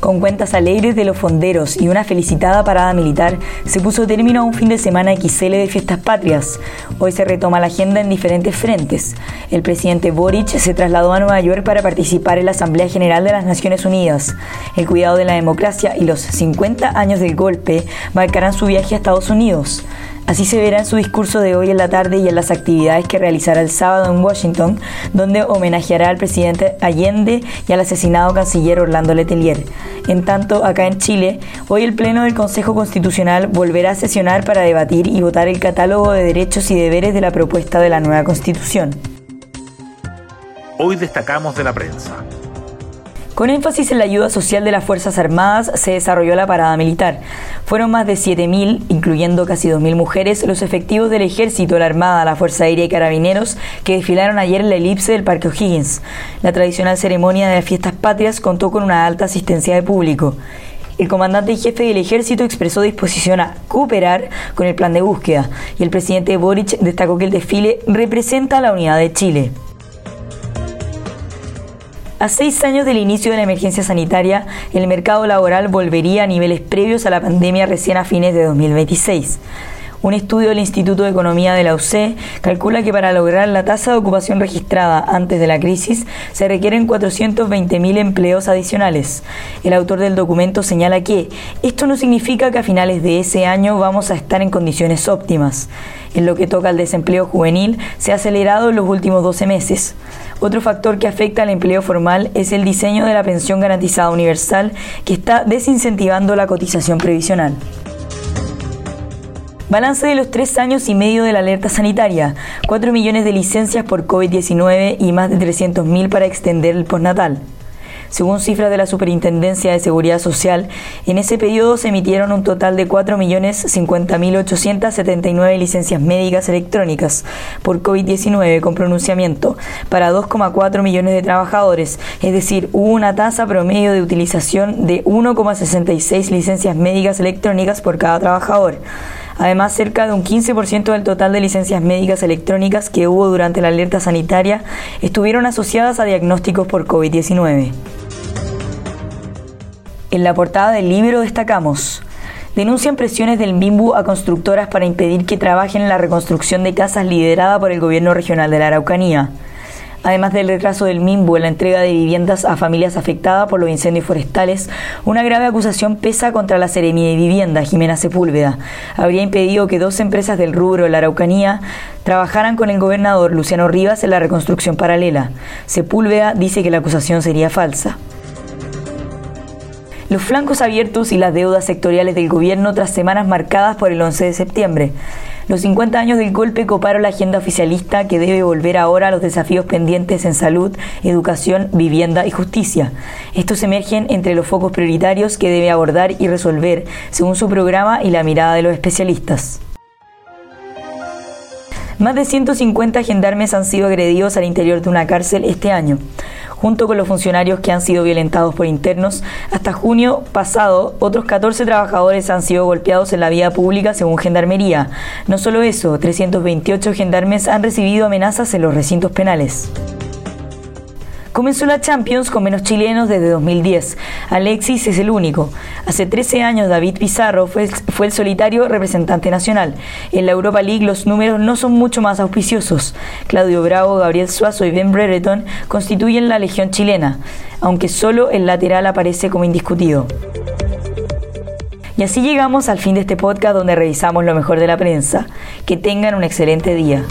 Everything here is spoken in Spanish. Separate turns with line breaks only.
Con cuentas alegres de los fonderos y una felicitada parada militar, se puso término a un fin de semana XL de fiestas patrias. Hoy se retoma la agenda en diferentes frentes. El presidente Boric se trasladó a Nueva York para participar en la Asamblea General de las Naciones Unidas. El cuidado de la democracia y los 50 años del golpe marcarán su viaje a Estados Unidos. Así se verá en su discurso de hoy en la tarde y en las actividades que realizará el sábado en Washington, donde homenajeará al presidente Allende y al asesinado canciller Orlando Letelier. En tanto, acá en Chile, hoy el Pleno del Consejo Constitucional volverá a sesionar para debatir y votar el catálogo de derechos y deberes de la propuesta de la nueva Constitución.
Hoy destacamos de la prensa.
Con énfasis en la ayuda social de las Fuerzas Armadas se desarrolló la parada militar. Fueron más de 7.000, incluyendo casi 2.000 mujeres, los efectivos del Ejército, la Armada, la Fuerza Aérea y Carabineros que desfilaron ayer en la elipse del Parque O'Higgins. La tradicional ceremonia de las fiestas patrias contó con una alta asistencia de público. El comandante y jefe del ejército expresó disposición a cooperar con el plan de búsqueda y el presidente Boric destacó que el desfile representa la unidad de Chile. A seis años del inicio de la emergencia sanitaria, el mercado laboral volvería a niveles previos a la pandemia recién a fines de 2026. Un estudio del Instituto de Economía de la UC calcula que para lograr la tasa de ocupación registrada antes de la crisis se requieren 420.000 empleos adicionales. El autor del documento señala que esto no significa que a finales de ese año vamos a estar en condiciones óptimas. En lo que toca al desempleo juvenil, se ha acelerado en los últimos 12 meses. Otro factor que afecta al empleo formal es el diseño de la pensión garantizada universal, que está desincentivando la cotización previsional. Balance de los tres años y medio de la alerta sanitaria, 4 millones de licencias por COVID-19 y más de 300.000 para extender el postnatal. Según cifras de la Superintendencia de Seguridad Social, en ese periodo se emitieron un total de 4.050.879 licencias médicas electrónicas por COVID-19 con pronunciamiento para 2,4 millones de trabajadores, es decir, hubo una tasa promedio de utilización de 1,66 licencias médicas electrónicas por cada trabajador. Además, cerca de un 15% del total de licencias médicas electrónicas que hubo durante la alerta sanitaria estuvieron asociadas a diagnósticos por COVID-19. En la portada del libro destacamos denuncian presiones del MIMBU a constructoras para impedir que trabajen en la reconstrucción de casas liderada por el gobierno regional de la Araucanía. Además del retraso del MIMBU en la entrega de viviendas a familias afectadas por los incendios forestales, una grave acusación pesa contra la Seremia de Vivienda, Jimena Sepúlveda. Habría impedido que dos empresas del rubro de la Araucanía trabajaran con el gobernador Luciano Rivas en la reconstrucción paralela. Sepúlveda dice que la acusación sería falsa los flancos abiertos y las deudas sectoriales del gobierno tras semanas marcadas por el 11 de septiembre. Los 50 años del golpe coparon la agenda oficialista que debe volver ahora a los desafíos pendientes en salud, educación, vivienda y justicia. Estos emergen entre los focos prioritarios que debe abordar y resolver según su programa y la mirada de los especialistas. Más de 150 gendarmes han sido agredidos al interior de una cárcel este año junto con los funcionarios que han sido violentados por internos. Hasta junio pasado, otros 14 trabajadores han sido golpeados en la vía pública según Gendarmería. No solo eso, 328 gendarmes han recibido amenazas en los recintos penales. Comenzó la Champions con menos chilenos desde 2010. Alexis es el único. Hace 13 años David Pizarro fue, fue, el solitario representante nacional. En la Europa League los números no son mucho más auspiciosos. Claudio Bravo, Gabriel Suazo y Ben Brereton constituyen la legión chilena, aunque solo el lateral aparece como indiscutido. Y así llegamos al fin de este podcast donde revisamos lo mejor de la prensa. Que tengan un excelente día.